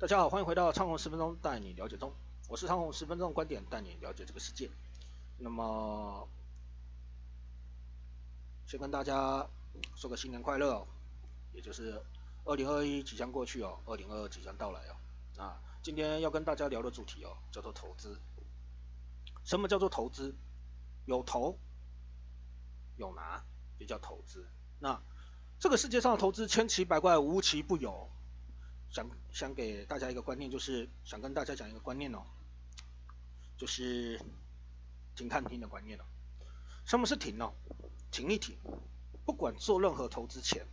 大家好，欢迎回到昌宏十分钟带你了解中，我是昌宏十分钟的观点带你了解这个世界。那么，先跟大家说个新年快乐哦，也就是二零二一即将过去哦，二零二二即将到来哦。啊，今天要跟大家聊的主题哦，叫做投资。什么叫做投资？有投有拿，就叫投资。那这个世界上的投资千奇百怪，无奇不有。想想给大家一个观念，就是想跟大家讲一个观念哦，就是停看听的观念哦。什么是停哦？停一停，不管做任何投资前，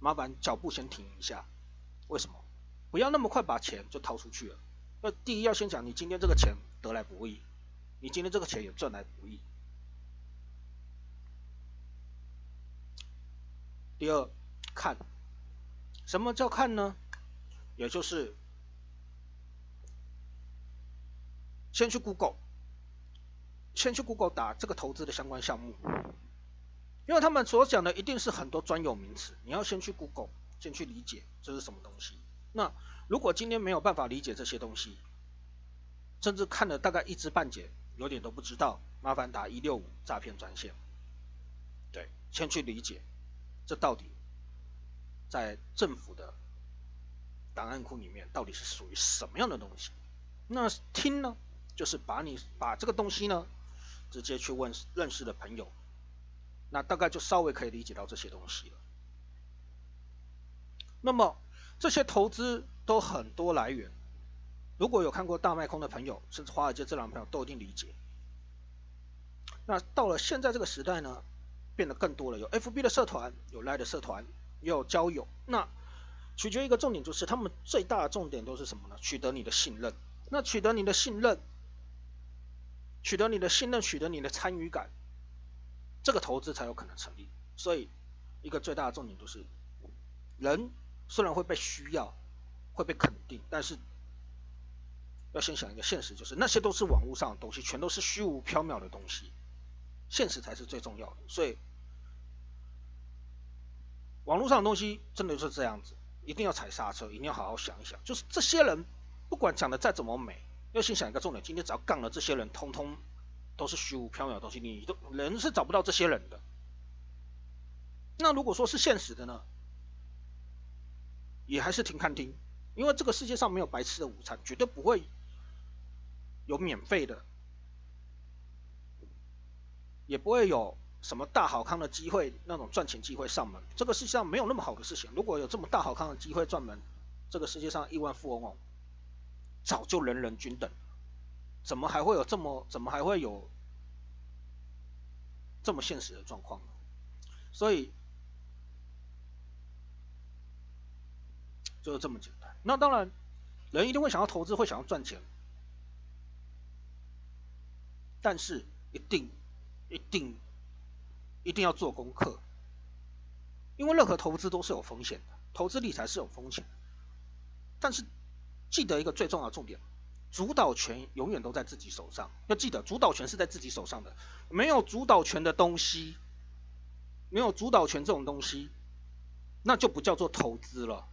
麻烦脚步先停一下。为什么？不要那么快把钱就掏出去了。那第一要先讲，你今天这个钱得来不易，你今天这个钱也赚来不易。第二，看，什么叫看呢？也就是先去 Google，先去 Google 打这个投资的相关项目，因为他们所讲的一定是很多专有名词，你要先去 Google，先去理解这是什么东西。那如果今天没有办法理解这些东西，甚至看了大概一知半解，有点都不知道，麻烦打一六五诈骗专线。对，先去理解。这到底在政府的档案库里面到底是属于什么样的东西？那听呢，就是把你把这个东西呢，直接去问认识的朋友，那大概就稍微可以理解到这些东西了。那么这些投资都很多来源，如果有看过大卖空的朋友，甚至华尔街这两朋友都一定理解。那到了现在这个时代呢？变得更多了，有 FB 的社团，有 Line 的社团，也有交友。那取决一个重点就是，他们最大的重点都是什么呢？取得你的信任。那取得你的信任，取得你的信任，取得你的参与感，这个投资才有可能成立。所以，一个最大的重点就是，人虽然会被需要，会被肯定，但是要先想一个现实，就是那些都是网络上的东西，全都是虚无缥缈的东西。现实才是最重要的，所以网络上的东西真的就是这样子，一定要踩刹车，一定要好好想一想。就是这些人不管讲的再怎么美，要先想一个重点，今天只要杠了这些人，通通都是虚无缥缈的东西，你都人是找不到这些人的。那如果说是现实的呢，也还是挺看听，因为这个世界上没有白吃的午餐，绝对不会有免费的。也不会有什么大好康的机会，那种赚钱机会上门，这个世界上没有那么好的事情。如果有这么大好康的机会赚门，这个世界上亿万富翁哦，早就人人均等，怎么还会有这么怎么还会有这么现实的状况呢？所以就是这么简单。那当然，人一定会想要投资，会想要赚钱，但是一定。一定一定要做功课，因为任何投资都是有风险的，投资理财是有风险。但是记得一个最重要的重点，主导权永远都在自己手上。要记得，主导权是在自己手上的，没有主导权的东西，没有主导权这种东西，那就不叫做投资了。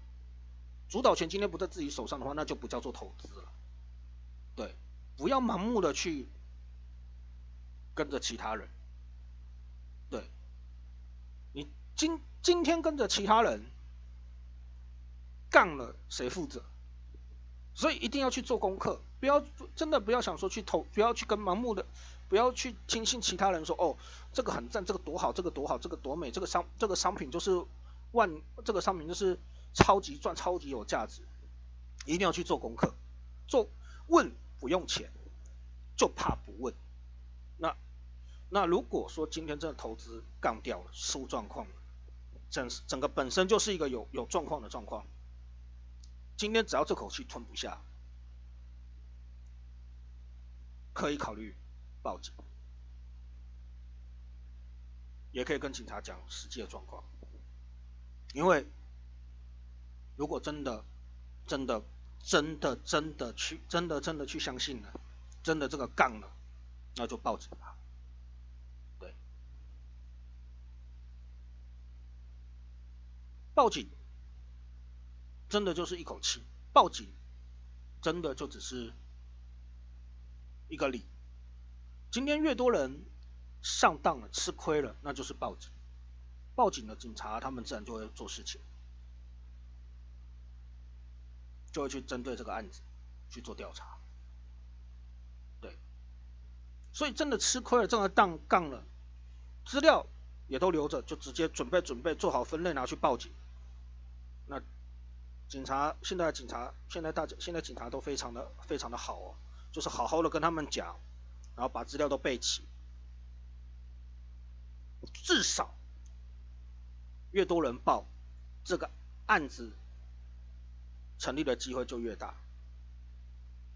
主导权今天不在自己手上的话，那就不叫做投资了。对，不要盲目的去。跟着其他人，对，你今今天跟着其他人干了，谁负责？所以一定要去做功课，不要真的不要想说去投，不要去跟盲目的，不要去听信其他人说哦，这个很赞，这个多好，这个多好，这个多美，这个商这个商品就是万，这个商品就是超级赚，超级有价值，一定要去做功课，做问不用钱，就怕不问，那。那如果说今天这个投资杠掉了，出状况了，整整个本身就是一个有有状况的状况，今天只要这口气吞不下，可以考虑报警，也可以跟警察讲实际的状况，因为如果真的真的真的真的去真的真的去相信了，真的这个杠了，那就报警吧。报警，真的就是一口气。报警真的就只是一个理。今天越多人上当了、吃亏了，那就是报警。报警了，警察他们自然就会做事情，就会去针对这个案子去做调查。对，所以真的吃亏了，真的当杠了，资料也都留着，就直接准备准备做好分类拿去报警。那警察现在警察现在大家现在警察都非常的非常的好哦，就是好好的跟他们讲，然后把资料都备齐，至少。越多人报，这个案子成立的机会就越大，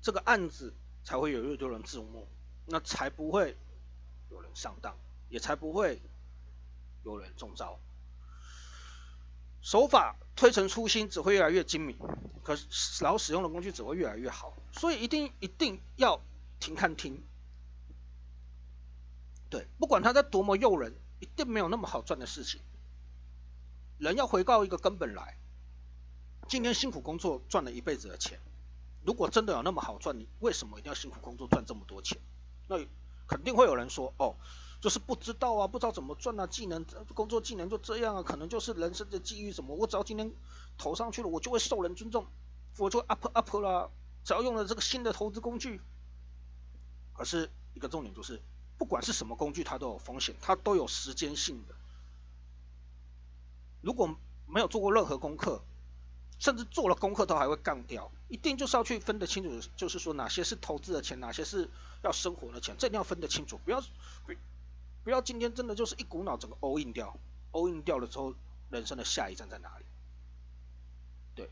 这个案子才会有越多人注目，那才不会有人上当，也才不会有人中招。手法推陈出新，只会越来越精明，可是然后使用的工具只会越来越好，所以一定一定要停看听。对，不管他在多么诱人，一定没有那么好赚的事情。人要回到一个根本来，今天辛苦工作赚了一辈子的钱，如果真的有那么好赚，你为什么一定要辛苦工作赚这么多钱？那肯定会有人说，哦，就是不知道啊，不知道怎么赚啊，技能工作技能就这样啊，可能就是人生的机遇什么，我只要今天投上去了，我就会受人尊重，我就 up up 了，只要用了这个新的投资工具。可是一个重点就是，不管是什么工具，它都有风险，它都有时间性的。如果没有做过任何功课，甚至做了功课都还会干掉，一定就是要去分得清楚，就是说哪些是投资的钱，哪些是要生活的钱，这一定要分得清楚，不要不要今天真的就是一股脑整个 all in 掉，all in 掉了之后，人生的下一站在哪里？对，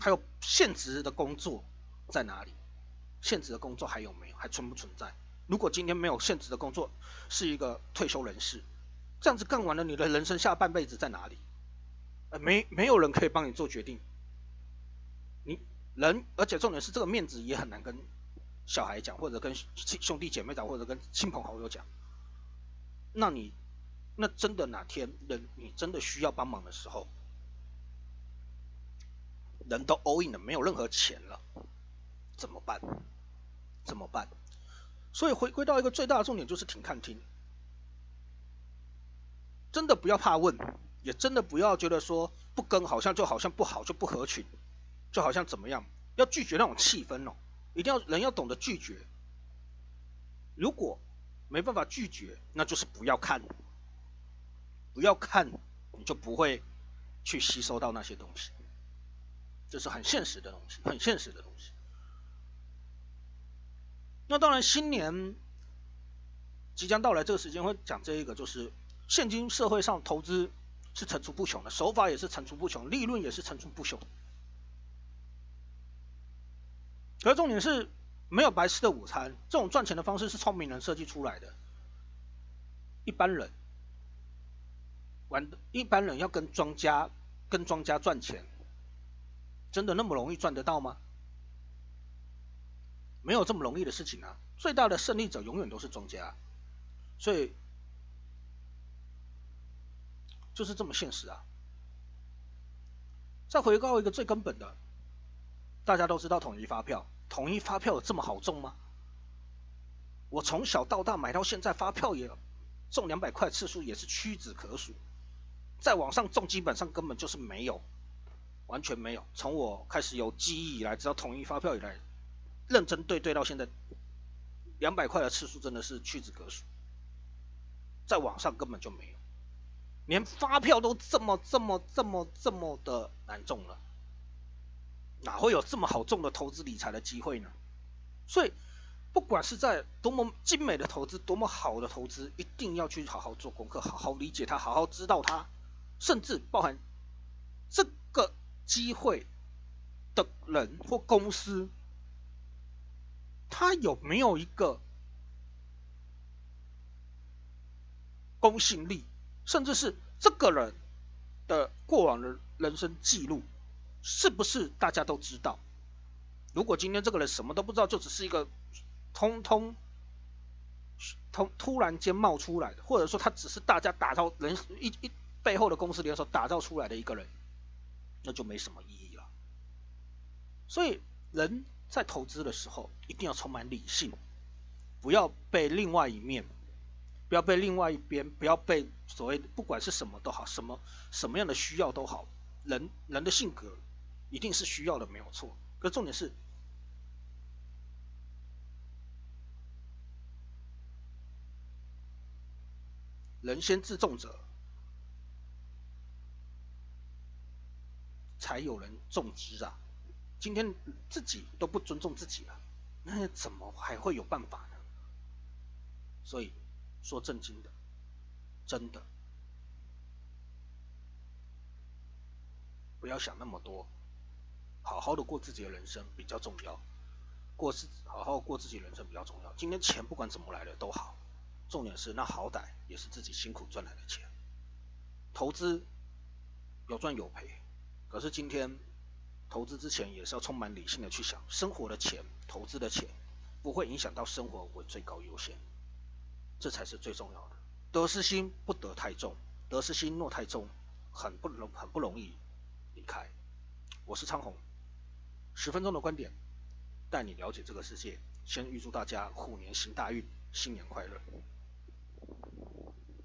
还有现职的工作在哪里？现职的工作还有没有？还存不存在？如果今天没有现职的工作，是一个退休人士。这样子干完了，你的人生下半辈子在哪里？呃，没没有人可以帮你做决定。你人，而且重点是这个面子也很难跟小孩讲，或者跟兄弟姐妹讲，或者跟亲朋好友讲。那你那真的哪天人你真的需要帮忙的时候，人都 all in 了，没有任何钱了，怎么办？怎么办？所以回归到一个最大的重点，就是停看听。真的不要怕问，也真的不要觉得说不跟好像就好像不好就不合群，就好像怎么样，要拒绝那种气氛哦，一定要人要懂得拒绝。如果没办法拒绝，那就是不要看，不要看，你就不会去吸收到那些东西，这是很现实的东西，很现实的东西。那当然，新年即将到来，这个时间会讲这一个就是。现今社会上投资是层出不穷的，手法也是层出不穷，利润也是层出不穷。可重点是没有白吃的午餐，这种赚钱的方式是聪明人设计出来的。一般人玩，一般人要跟庄家跟庄家赚钱，真的那么容易赚得到吗？没有这么容易的事情啊！最大的胜利者永远都是庄家，所以。就是这么现实啊！再回到一个最根本的，大家都知道统一发票，统一发票有这么好中吗？我从小到大买到现在，发票也中两百块次数也是屈指可数，在网上中基本上根本就是没有，完全没有。从我开始有记忆以来，直到统一发票以来，认真对对到现在，两百块的次数真的是屈指可数，在网上根本就没有。连发票都这么这么这么这么的难中了，哪会有这么好中的投资理财的机会呢？所以，不管是在多么精美的投资，多么好的投资，一定要去好好做功课，好好理解它，好好知道它，甚至包含这个机会的人或公司，它有没有一个公信力？甚至是这个人的过往的人生记录，是不是大家都知道？如果今天这个人什么都不知道，就只是一个通通通突然间冒出来的，或者说他只是大家打造人一一背后的公司联手打造出来的一个人，那就没什么意义了。所以人在投资的时候一定要充满理性，不要被另外一面，不要被另外一边，不要被所谓不管是什么都好，什么什么样的需要都好，人人的性格一定是需要的没有错，可重点是。人先自重者，才有人重之啊！今天自己都不尊重自己了，那怎么还会有办法呢？所以说正经的，真的，不要想那么多，好好的过自己的人生比较重要。过自好好过自己人生比较重要。今天钱不管怎么来的都好。重点是，那好歹也是自己辛苦赚来的钱，投资有赚有赔，可是今天投资之前也是要充满理性的去想，生活的钱、投资的钱不会影响到生活为最高优先，这才是最重要的。得失心不得太重，得失心若太重，很不容很不容易离开。我是昌宏，十分钟的观点带你了解这个世界。先预祝大家虎年行大运，新年快乐。